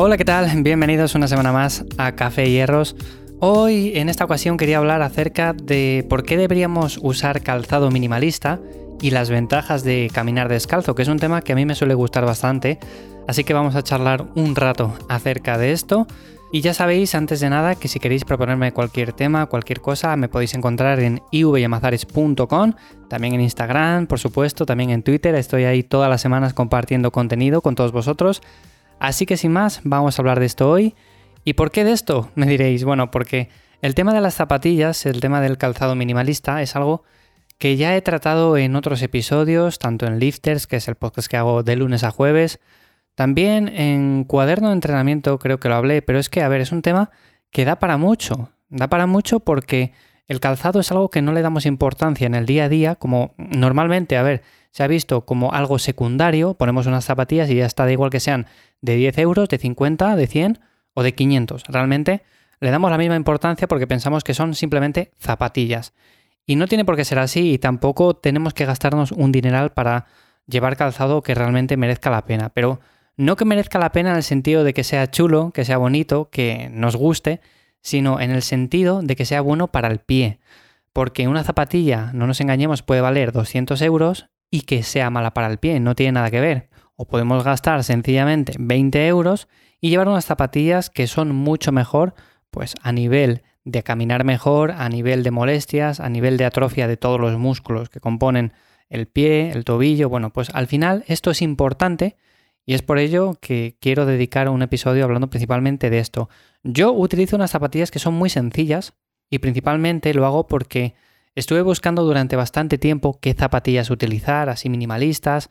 Hola, ¿qué tal? Bienvenidos una semana más a Café Hierros. Hoy, en esta ocasión, quería hablar acerca de por qué deberíamos usar calzado minimalista y las ventajas de caminar descalzo, que es un tema que a mí me suele gustar bastante. Así que vamos a charlar un rato acerca de esto. Y ya sabéis, antes de nada, que si queréis proponerme cualquier tema, cualquier cosa, me podéis encontrar en ivyamazares.com, también en Instagram, por supuesto, también en Twitter. Estoy ahí todas las semanas compartiendo contenido con todos vosotros. Así que sin más, vamos a hablar de esto hoy. ¿Y por qué de esto? Me diréis, bueno, porque el tema de las zapatillas, el tema del calzado minimalista, es algo que ya he tratado en otros episodios, tanto en Lifters, que es el podcast que hago de lunes a jueves, también en cuaderno de entrenamiento creo que lo hablé, pero es que, a ver, es un tema que da para mucho, da para mucho porque el calzado es algo que no le damos importancia en el día a día, como normalmente, a ver, se ha visto como algo secundario, ponemos unas zapatillas y ya está, da igual que sean de 10 euros, de 50, de 100 o de 500. Realmente le damos la misma importancia porque pensamos que son simplemente zapatillas. Y no tiene por qué ser así y tampoco tenemos que gastarnos un dineral para llevar calzado que realmente merezca la pena. Pero no que merezca la pena en el sentido de que sea chulo, que sea bonito, que nos guste, sino en el sentido de que sea bueno para el pie. Porque una zapatilla, no nos engañemos, puede valer 200 euros y que sea mala para el pie, no tiene nada que ver. O podemos gastar sencillamente 20 euros y llevar unas zapatillas que son mucho mejor, pues a nivel de caminar mejor, a nivel de molestias, a nivel de atrofia de todos los músculos que componen el pie, el tobillo. Bueno, pues al final esto es importante y es por ello que quiero dedicar un episodio hablando principalmente de esto. Yo utilizo unas zapatillas que son muy sencillas y principalmente lo hago porque estuve buscando durante bastante tiempo qué zapatillas utilizar, así minimalistas,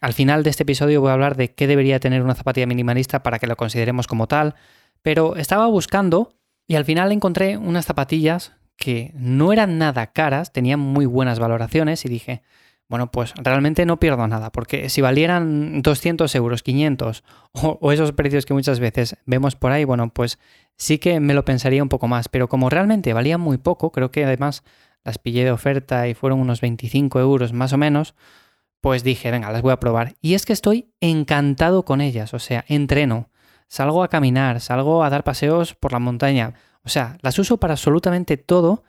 al final de este episodio voy a hablar de qué debería tener una zapatilla minimalista para que lo consideremos como tal, pero estaba buscando y al final encontré unas zapatillas que no eran nada caras, tenían muy buenas valoraciones y dije, bueno, pues realmente no pierdo nada, porque si valieran 200 euros, 500 o, o, esos precios que muchas veces vemos por ahí, bueno, pues sí que me lo pensaría un poco más, pero como realmente valían muy poco, creo que además las pillé de oferta y fueron unos 25 euros más o menos, pues dije, venga, las voy a probar. Y es que estoy encantado con ellas, o sea, entreno, salgo a caminar, salgo a dar paseos por la montaña, o sea, las uso para absolutamente todo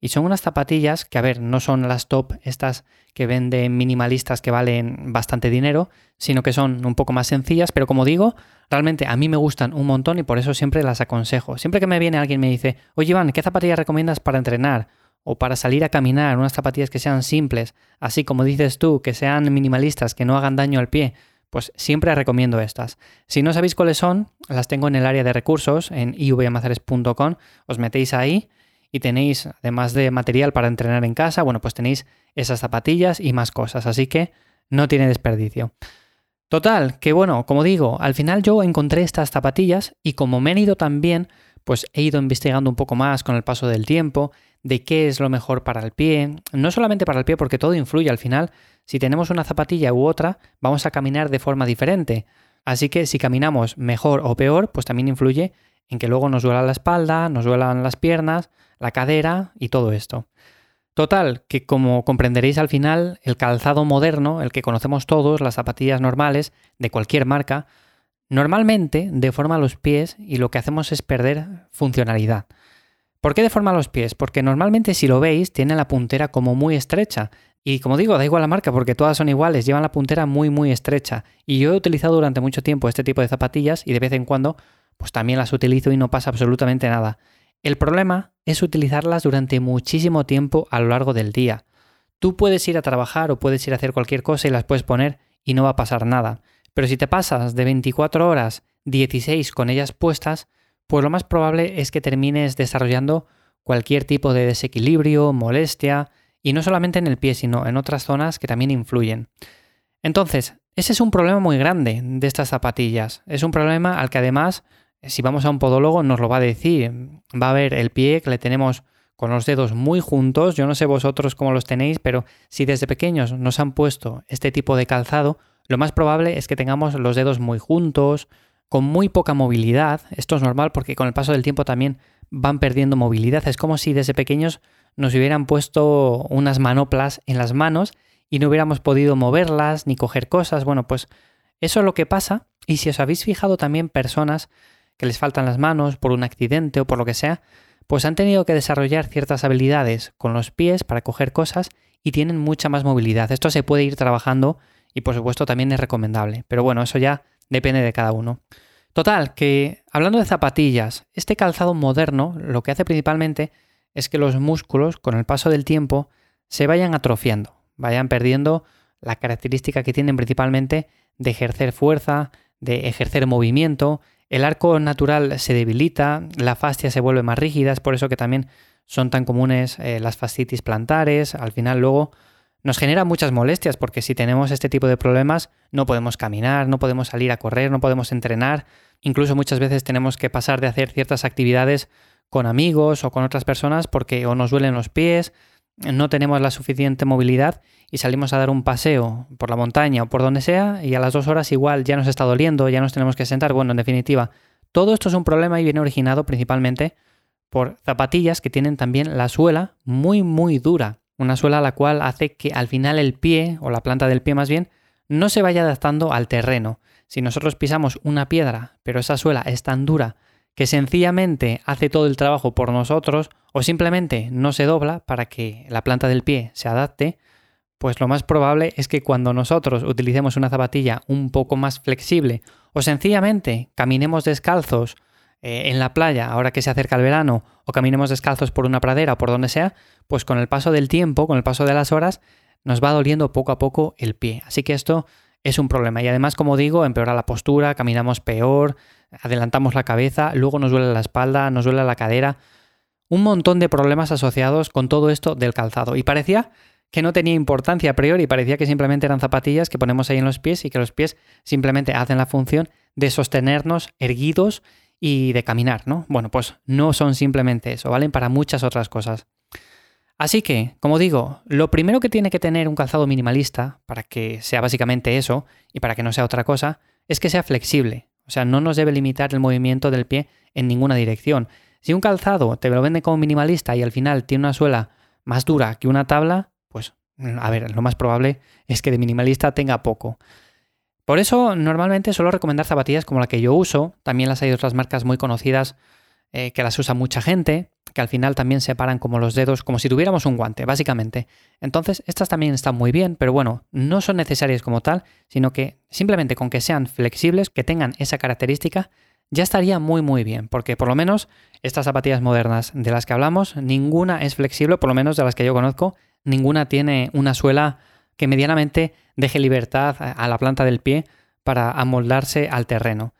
y son unas zapatillas que, a ver, no son las top estas que venden minimalistas que valen bastante dinero, sino que son un poco más sencillas, pero como digo, realmente a mí me gustan un montón y por eso siempre las aconsejo. Siempre que me viene alguien me dice, oye Iván, ¿qué zapatillas recomiendas para entrenar? O para salir a caminar, unas zapatillas que sean simples, así como dices tú, que sean minimalistas, que no hagan daño al pie, pues siempre recomiendo estas. Si no sabéis cuáles son, las tengo en el área de recursos, en ivyamazares.com, os metéis ahí y tenéis, además de material para entrenar en casa, bueno, pues tenéis esas zapatillas y más cosas, así que no tiene desperdicio. Total, que bueno, como digo, al final yo encontré estas zapatillas y como me han ido tan bien, pues he ido investigando un poco más con el paso del tiempo, de qué es lo mejor para el pie, no solamente para el pie porque todo influye al final, si tenemos una zapatilla u otra, vamos a caminar de forma diferente. Así que si caminamos mejor o peor, pues también influye en que luego nos duela la espalda, nos duelan las piernas, la cadera y todo esto. Total, que como comprenderéis al final, el calzado moderno, el que conocemos todos, las zapatillas normales de cualquier marca, normalmente deforma los pies y lo que hacemos es perder funcionalidad. ¿Por qué deforma los pies? Porque normalmente si lo veis tiene la puntera como muy estrecha. Y como digo, da igual la marca porque todas son iguales, llevan la puntera muy muy estrecha. Y yo he utilizado durante mucho tiempo este tipo de zapatillas y de vez en cuando pues también las utilizo y no pasa absolutamente nada. El problema es utilizarlas durante muchísimo tiempo a lo largo del día. Tú puedes ir a trabajar o puedes ir a hacer cualquier cosa y las puedes poner y no va a pasar nada. Pero si te pasas de 24 horas, 16 con ellas puestas, pues lo más probable es que termines desarrollando cualquier tipo de desequilibrio, molestia, y no solamente en el pie, sino en otras zonas que también influyen. Entonces, ese es un problema muy grande de estas zapatillas. Es un problema al que además, si vamos a un podólogo, nos lo va a decir. Va a ver el pie que le tenemos con los dedos muy juntos. Yo no sé vosotros cómo los tenéis, pero si desde pequeños nos han puesto este tipo de calzado, lo más probable es que tengamos los dedos muy juntos, con muy poca movilidad. Esto es normal porque con el paso del tiempo también van perdiendo movilidad. Es como si desde pequeños nos hubieran puesto unas manoplas en las manos y no hubiéramos podido moverlas ni coger cosas. Bueno, pues eso es lo que pasa Y si os habéis fijado también personas que les faltan las manos por un accidente o por lo que sea, pues han tenido que desarrollar ciertas habilidades con los pies para coger cosas y tienen mucha más movilidad. Esto se puede ir trabajando y por supuesto también es recomendable. Pero bueno, eso ya depende de cada uno. Total, que hablando de zapatillas, este calzado moderno lo que hace principalmente es que los músculos con el paso del tiempo se vayan atrofiando, vayan perdiendo la característica que tienen principalmente de ejercer fuerza, de ejercer movimiento, el arco natural se debilita, la fascia se vuelve más rígida, es por eso que también son tan comunes eh, las fascitis plantares, al final luego nos genera muchas molestias porque si tenemos este tipo de problemas no podemos caminar, no podemos salir a correr, no podemos entrenar, incluso muchas veces tenemos que pasar de hacer ciertas actividades con amigos o con otras personas porque o nos duelen los pies, no tenemos la suficiente movilidad y salimos a dar un paseo por la montaña o por donde sea y a las dos horas igual ya nos está doliendo, ya nos tenemos que sentar. Bueno, en definitiva, todo esto es un problema y viene originado principalmente por zapatillas que tienen también la suela muy muy dura. Una suela la cual hace que al final el pie, o la planta del pie más bien, no se vaya adaptando al terreno. Si nosotros pisamos una piedra, pero esa suela es tan dura que sencillamente hace todo el trabajo por nosotros o simplemente no se dobla para que la planta del pie se adapte, pues lo más probable es que cuando nosotros utilicemos una zapatilla un poco más flexible o sencillamente caminemos descalzos eh, en la playa ahora que se acerca el verano o caminemos descalzos por una pradera o por donde sea, pues con el paso del tiempo, con el paso de las horas, nos va doliendo poco a poco el pie. Así que esto es un problema. Y además, como digo, empeora la postura, caminamos peor, adelantamos la cabeza, luego nos duele la espalda, nos duele la cadera. Un montón de problemas asociados con todo esto del calzado. Y parecía que no tenía importancia a priori, parecía que simplemente eran zapatillas que ponemos ahí en los pies y que los pies simplemente hacen la función de sostenernos erguidos y de caminar, ¿no? Bueno, pues no son simplemente eso, valen para muchas otras cosas. Así que, como digo, lo primero que tiene que tener un calzado minimalista, para que sea básicamente eso, y para que no sea otra cosa, es que sea flexible. O sea, no nos debe limitar el movimiento del pie en ninguna dirección. Si un calzado te lo vende como minimalista y al final tiene una suela más dura que una tabla, pues a ver, lo más probable es que de minimalista tenga poco. Por eso normalmente suelo recomendar zapatillas como la que yo uso, también las hay otras marcas muy conocidas eh, que las usa mucha gente, que al final también separan como los dedos, como si tuviéramos un guante, básicamente. Entonces, estas también están muy bien, pero bueno, no son necesarias como tal, sino que simplemente con que sean flexibles, que tengan esa característica, ya estaría muy muy bien, porque por lo menos estas zapatillas modernas de las que hablamos, ninguna es flexible, por lo menos de las que yo conozco, ninguna tiene una suela que medianamente deje libertad a la planta del pie para amoldarse al terreno.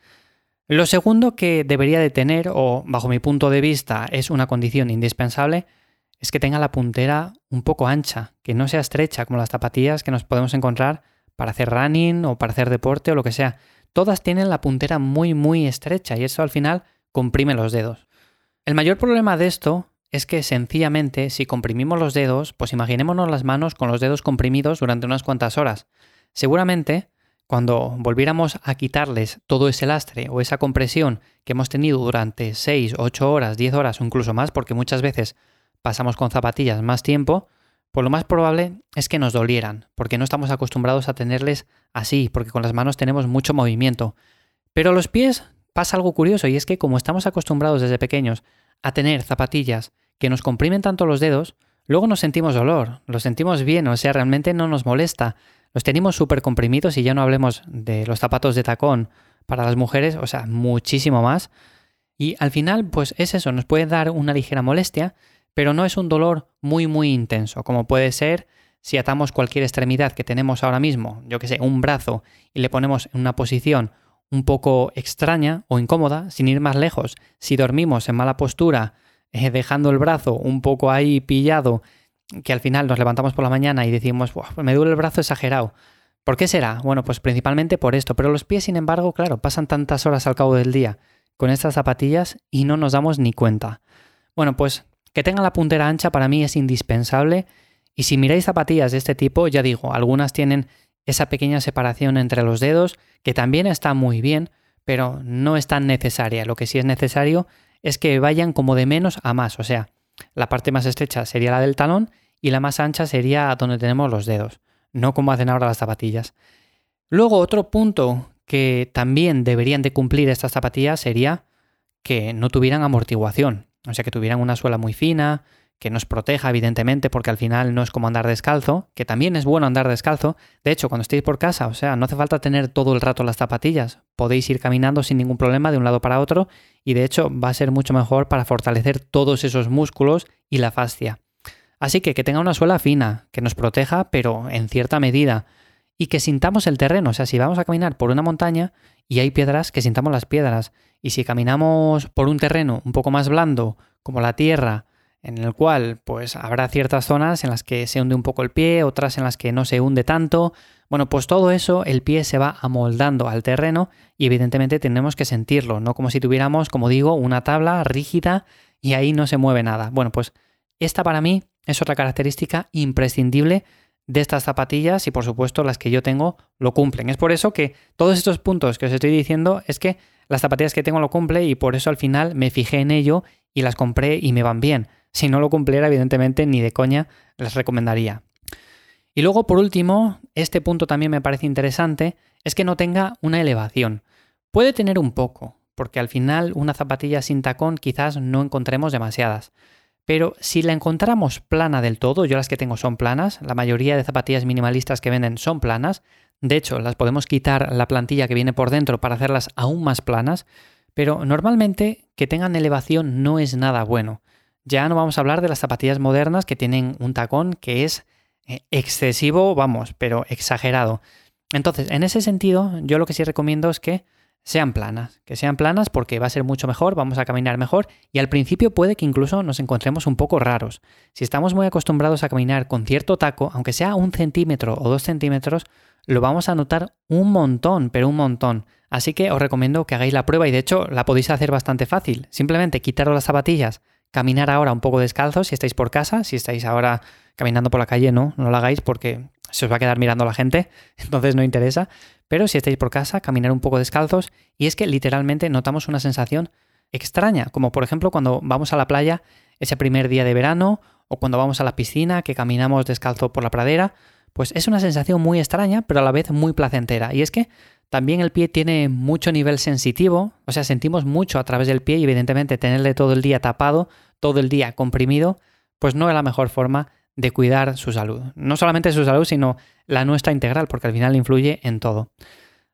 Lo segundo que debería de tener, o bajo mi punto de vista es una condición indispensable, es que tenga la puntera un poco ancha, que no sea estrecha como las zapatillas que nos podemos encontrar para hacer running o para hacer deporte o lo que sea. Todas tienen la puntera muy muy estrecha y eso al final comprime los dedos. El mayor problema de esto es que sencillamente si comprimimos los dedos, pues imaginémonos las manos con los dedos comprimidos durante unas cuantas horas. Seguramente cuando volviéramos a quitarles todo ese lastre o esa compresión que hemos tenido durante 6, 8 horas, 10 horas o incluso más, porque muchas veces pasamos con zapatillas más tiempo, pues lo más probable es que nos dolieran, porque no estamos acostumbrados a tenerles así, porque con las manos tenemos mucho movimiento. Pero los pies pasa algo curioso y es que como estamos acostumbrados desde pequeños a tener zapatillas que nos comprimen tanto los dedos, luego nos sentimos dolor, lo sentimos bien, o sea, realmente no nos molesta. Los tenemos súper comprimidos y ya no hablemos de los zapatos de tacón para las mujeres, o sea, muchísimo más. Y al final, pues es eso, nos puede dar una ligera molestia, pero no es un dolor muy, muy intenso, como puede ser si atamos cualquier extremidad que tenemos ahora mismo, yo que sé, un brazo, y le ponemos en una posición un poco extraña o incómoda, sin ir más lejos. Si dormimos en mala postura, eh, dejando el brazo un poco ahí pillado que al final nos levantamos por la mañana y decimos, me duele el brazo exagerado. ¿Por qué será? Bueno, pues principalmente por esto, pero los pies, sin embargo, claro, pasan tantas horas al cabo del día con estas zapatillas y no nos damos ni cuenta. Bueno, pues que tenga la puntera ancha para mí es indispensable y si miráis zapatillas de este tipo, ya digo, algunas tienen esa pequeña separación entre los dedos, que también está muy bien, pero no es tan necesaria. Lo que sí es necesario es que vayan como de menos a más, o sea, la parte más estrecha sería la del talón y la más ancha sería donde tenemos los dedos, no como hacen ahora las zapatillas. Luego otro punto que también deberían de cumplir estas zapatillas sería que no tuvieran amortiguación, o sea, que tuvieran una suela muy fina, que nos proteja, evidentemente, porque al final no es como andar descalzo, que también es bueno andar descalzo. De hecho, cuando estéis por casa, o sea, no hace falta tener todo el rato las zapatillas, podéis ir caminando sin ningún problema de un lado para otro y de hecho va a ser mucho mejor para fortalecer todos esos músculos y la fascia. Así que que tenga una suela fina, que nos proteja, pero en cierta medida, y que sintamos el terreno, o sea, si vamos a caminar por una montaña y hay piedras, que sintamos las piedras, y si caminamos por un terreno un poco más blando, como la tierra, en el cual pues habrá ciertas zonas en las que se hunde un poco el pie, otras en las que no se hunde tanto. Bueno, pues todo eso el pie se va amoldando al terreno y evidentemente tenemos que sentirlo, no como si tuviéramos, como digo, una tabla rígida y ahí no se mueve nada. Bueno, pues esta para mí es otra característica imprescindible de estas zapatillas y por supuesto las que yo tengo lo cumplen. Es por eso que todos estos puntos que os estoy diciendo es que las zapatillas que tengo lo cumple y por eso al final me fijé en ello y las compré y me van bien. Si no lo cumpliera, evidentemente, ni de coña les recomendaría. Y luego, por último, este punto también me parece interesante, es que no tenga una elevación. Puede tener un poco, porque al final una zapatilla sin tacón quizás no encontremos demasiadas. Pero si la encontramos plana del todo, yo las que tengo son planas, la mayoría de zapatillas minimalistas que venden son planas, de hecho las podemos quitar la plantilla que viene por dentro para hacerlas aún más planas, pero normalmente que tengan elevación no es nada bueno. Ya no vamos a hablar de las zapatillas modernas que tienen un tacón que es eh, excesivo, vamos, pero exagerado. Entonces, en ese sentido, yo lo que sí recomiendo es que sean planas, que sean planas porque va a ser mucho mejor, vamos a caminar mejor y al principio puede que incluso nos encontremos un poco raros. Si estamos muy acostumbrados a caminar con cierto taco, aunque sea un centímetro o dos centímetros, lo vamos a notar un montón, pero un montón. Así que os recomiendo que hagáis la prueba y de hecho la podéis hacer bastante fácil. Simplemente quitaros las zapatillas, caminar ahora un poco descalzo si estáis por casa, si estáis ahora caminando por la calle, no, no lo hagáis porque se os va a quedar mirando la gente, entonces no interesa. Pero si estáis por casa, caminar un poco descalzos y es que literalmente notamos una sensación extraña, como por ejemplo cuando vamos a la playa ese primer día de verano o cuando vamos a la piscina que caminamos descalzo por la pradera, pues es una sensación muy extraña, pero a la vez muy placentera. Y es que también el pie tiene mucho nivel sensitivo, o sea, sentimos mucho a través del pie y evidentemente tenerle todo el día tapado, todo el día comprimido, pues no es la mejor forma de cuidar su salud. No solamente su salud, sino la nuestra integral, porque al final influye en todo.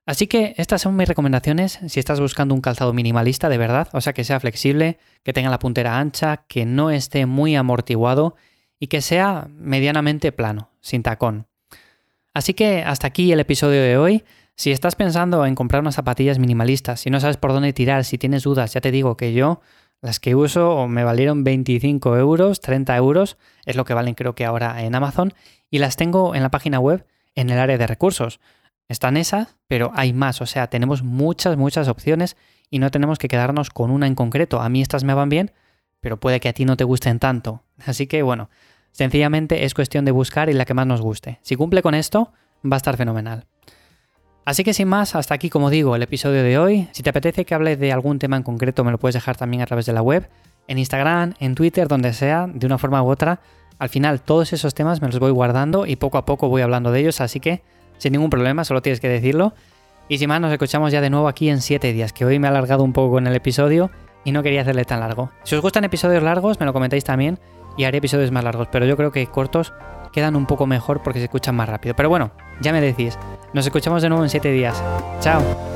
Así que estas son mis recomendaciones si estás buscando un calzado minimalista de verdad, o sea que sea flexible, que tenga la puntera ancha, que no esté muy amortiguado y que sea medianamente plano, sin tacón. Así que hasta aquí el episodio de hoy. Si estás pensando en comprar unas zapatillas minimalistas, si no sabes por dónde tirar, si tienes dudas, ya te digo que yo las que uso me valieron 25 euros, 30 euros, es lo que valen creo que ahora en Amazon, y las tengo en la página web en el área de recursos. Están esas, pero hay más, o sea, tenemos muchas, muchas opciones y no tenemos que quedarnos con una en concreto. A mí estas me van bien, pero puede que a ti no te gusten tanto. Así que bueno, sencillamente es cuestión de buscar y la que más nos guste. Si cumple con esto, va a estar fenomenal. Así que sin más, hasta aquí como digo el episodio de hoy. Si te apetece que hable de algún tema en concreto, me lo puedes dejar también a través de la web, en Instagram, en Twitter, donde sea, de una forma u otra. Al final todos esos temas me los voy guardando y poco a poco voy hablando de ellos, así que sin ningún problema, solo tienes que decirlo. Y sin más, nos escuchamos ya de nuevo aquí en 7 días, que hoy me he alargado un poco con el episodio y no quería hacerle tan largo. Si os gustan episodios largos, me lo comentáis también y haré episodios más largos, pero yo creo que cortos quedan un poco mejor porque se escuchan más rápido. Pero bueno, ya me decís. Nos escuchamos de nuevo en 7 días. Chao.